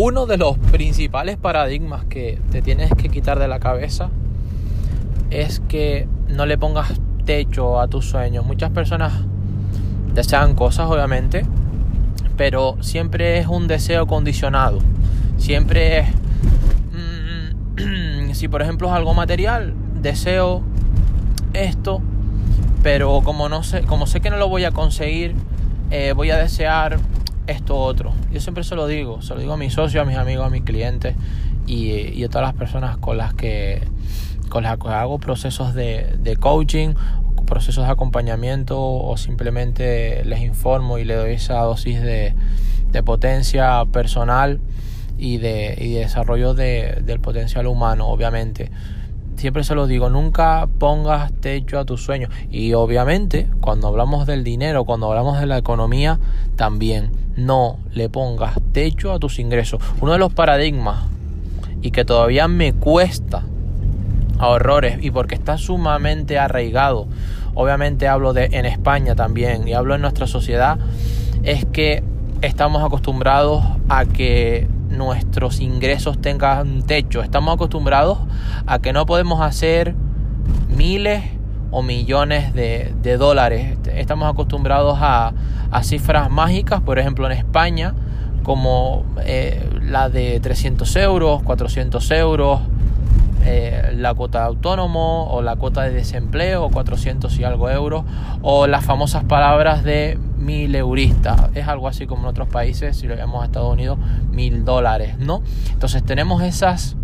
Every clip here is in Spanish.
Uno de los principales paradigmas que te tienes que quitar de la cabeza es que no le pongas techo a tus sueños. Muchas personas desean cosas, obviamente, pero siempre es un deseo condicionado. Siempre es, si por ejemplo es algo material, deseo esto, pero como no sé, como sé que no lo voy a conseguir, eh, voy a desear esto otro. Yo siempre se lo digo, se lo digo a mis socios, a mis amigos, a mis clientes y, a todas las personas con las que, con las que hago procesos de, de coaching, procesos de acompañamiento o simplemente les informo y les doy esa dosis de, de potencia personal y de, y desarrollo de, del potencial humano, obviamente siempre se lo digo, nunca pongas techo a tus sueños. Y obviamente, cuando hablamos del dinero, cuando hablamos de la economía, también no le pongas techo a tus ingresos. Uno de los paradigmas y que todavía me cuesta a horrores y porque está sumamente arraigado, obviamente hablo de en España también y hablo en nuestra sociedad, es que estamos acostumbrados a que nuestros ingresos tengan techo. Estamos acostumbrados a que no podemos hacer miles o millones de, dólares. Estamos acostumbrados a, cifras mágicas, por ejemplo en España, como eh, la de 300 euros, 400 euros, eh, la cuota de autónomo o la cuota de desempleo, 400 y algo euros, o las famosas palabras de mil euristas, es algo así como en otros países, si lo vemos a Estados Unidos, mil dólares, ¿no? Entonces tenemos esas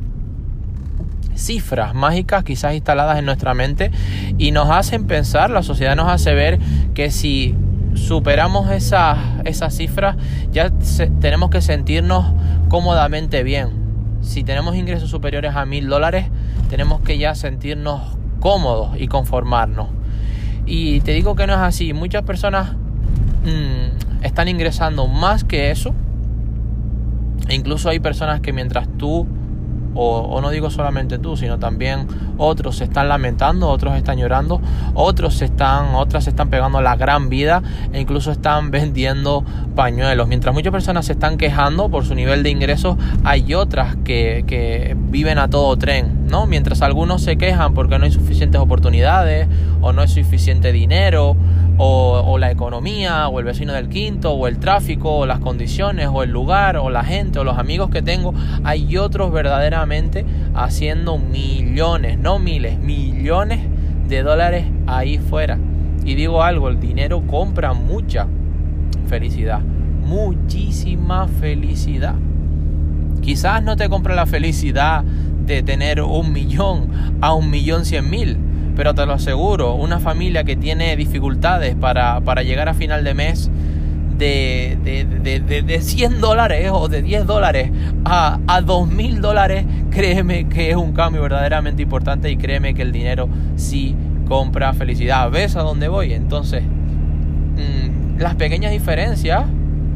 cifras mágicas quizás instaladas en nuestra mente y nos hacen pensar, la sociedad nos hace ver que si superamos esas, esas cifras ya tenemos que sentirnos cómodamente bien. Si tenemos ingresos superiores a mil dólares, tenemos que ya sentirnos cómodos y conformarnos. Y te digo que no es así. Muchas personas mm, están ingresando más que eso. E incluso hay personas que mientras tú o, no digo solamente tú, sino también otros se están lamentando, otros están llorando, otros están, otras se están pegando la gran vida e incluso están vendiendo pañuelos. Mientras muchas personas se están quejando por su nivel de ingresos, hay otras que, que viven a todo tren, ¿no? Mientras algunos se quejan porque no hay suficientes oportunidades o no hay suficiente dinero o, la economía, o el vecino del quinto, o el tráfico, o las condiciones, o el lugar, o la gente, o los amigos que tengo. Hay otros verdaderamente haciendo millones, no miles, millones de dólares ahí fuera. Y digo algo, el dinero compra mucha felicidad, muchísima felicidad. Quizás no te compra la felicidad de tener un millón a un millón cien mil, pero te lo aseguro, una familia que tiene dificultades para, llegar a final de mes de, de, 100 dólares o de 10 dólares a, a 2 mil dólares, créeme que es un cambio verdaderamente importante y créeme que el dinero sí compra felicidad. ¿Ves a dónde voy? Entonces, mm, las pequeñas diferencias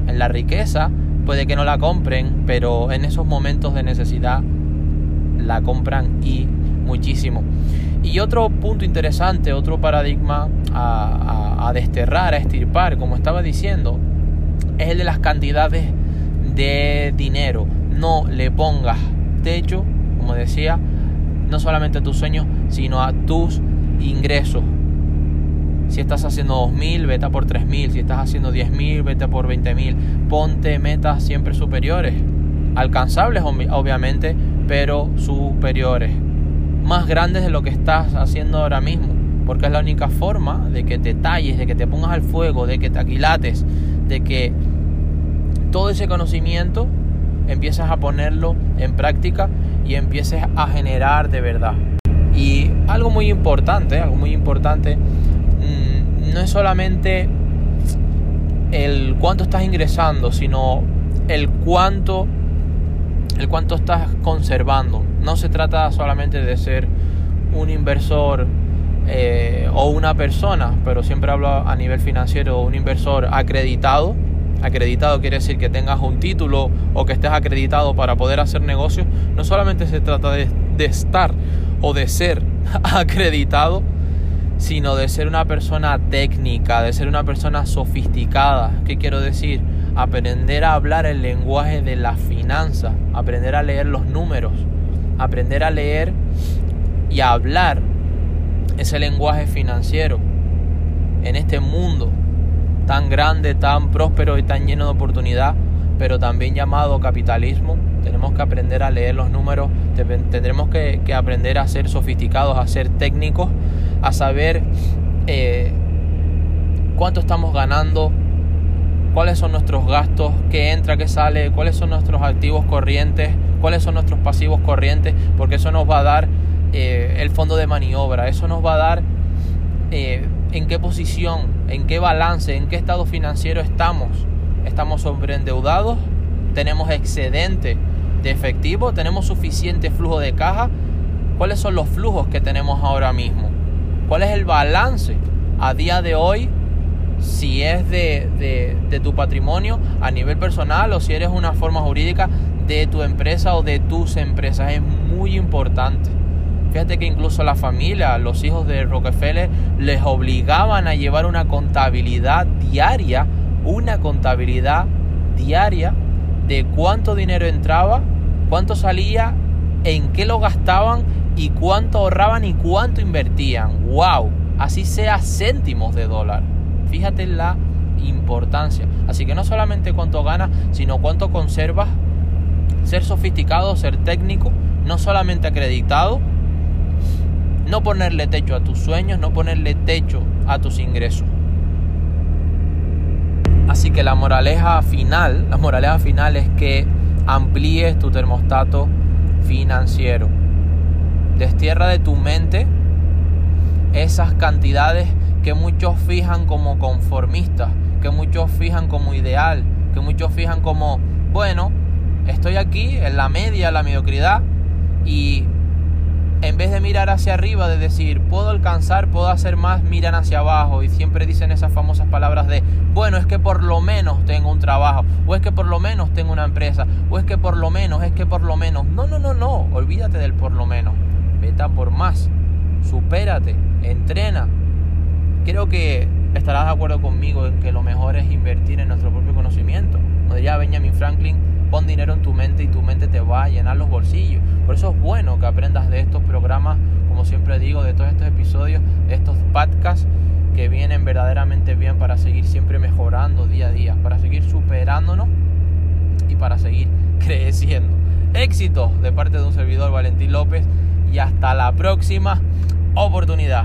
en la riqueza puede que no la compren, pero en esos momentos de necesidad la compran y muchísimo. Y otro punto interesante, otro paradigma a, desterrar, a estirpar, como estaba diciendo, es el de las cantidades de dinero. No le pongas techo, como decía, no solamente a tus sueños, sino a tus ingresos. Si estás haciendo 2.000, vete por 3.000. Si estás haciendo 10.000, vete por 20.000. Ponte metas siempre superiores. Alcanzables, obviamente, pero superiores más grandes de lo que estás haciendo ahora mismo. Porque es la única forma de que te talles, de que te pongas al fuego, de que te aquilates, de que todo ese conocimiento empieces a ponerlo en práctica y empieces a generar de verdad. Y algo muy importante, algo muy importante, mm, no es solamente el cuánto estás ingresando, sino el cuánto el cuánto estás conservando. No se trata solamente de ser un inversor eh, o una persona, pero siempre hablo a nivel financiero, un inversor acreditado Acreditado quiere decir que tengas un título o que estés acreditado para poder hacer negocios. No solamente se trata de, de estar o de ser acreditado, sino de ser una persona técnica, de ser una persona sofisticada. ¿Qué quiero decir? Aprender a hablar el lenguaje de la finanza, aprender a leer los números, aprender a leer y a hablar ese lenguaje financiero en este mundo tan grande, tan próspero y tan lleno de oportunidad, pero también llamado capitalismo. Tenemos que aprender a leer los números, tendremos que, aprender a ser sofisticados, a ser técnicos, a saber eh, cuánto estamos ganando, cuáles son nuestros gastos, qué entra, qué sale, cuáles son nuestros activos corrientes, cuáles son nuestros pasivos corrientes, porque eso nos va a dar eh, el fondo de maniobra, eso nos va a dar eh, en qué posición, en qué balance, en qué estado financiero estamos. Estamos sobreendeudados, tenemos excedente de efectivo, tenemos suficiente flujo de caja. ¿Cuáles son los flujos que tenemos ahora mismo? ¿Cuál es el balance a día de hoy? Si es de, de tu patrimonio a nivel personal o si eres una forma jurídica de tu empresa o de tus empresas. Es muy importante. Fíjate que incluso la familia, los hijos de Rockefeller, les obligaban a llevar una contabilidad diaria, una contabilidad diaria de cuánto dinero entraba, cuánto salía, en qué lo gastaban y cuánto ahorraban y cuánto invertían. ¡Wow! Así sea céntimos de dólar. Fíjate la importancia. Así que no solamente cuánto ganas, sino cuánto conservas. Ser sofisticado, ser técnico, no solamente acreditado, no ponerle techo a tus sueños, no ponerle techo a tus ingresos. Así que la moraleja final, la moraleja final es que amplíes tu termostato financiero. Destierra de tu mente esas cantidades que muchos fijan como conformistas, que muchos fijan como ideal, que muchos fijan como, bueno, estoy aquí en la media, la mediocridad, y en vez de mirar hacia arriba, de decir, puedo alcanzar, puedo hacer más, miran hacia abajo y siempre dicen esas famosas palabras de, bueno, es que por lo menos tengo un trabajo, o es que por lo menos tengo una empresa, o es que por lo menos, es que por lo menos. No, no, no, no, olvídate del por lo menos. Vete por más, supérate, entrena. Creo que estarás de acuerdo conmigo en que lo mejor es invertir en nuestro propio conocimiento. Como diría Benjamin Franklin, pon dinero en tu mente y tu mente te va a llenar los bolsillos. Por eso es bueno que aprendas de estos programas, como siempre digo, de todos estos episodios, estos podcasts que vienen verdaderamente bien para seguir siempre mejorando día a día, para seguir superándonos y para seguir creciendo. Éxito de parte de un servidor Valentín López y hasta la próxima oportunidad.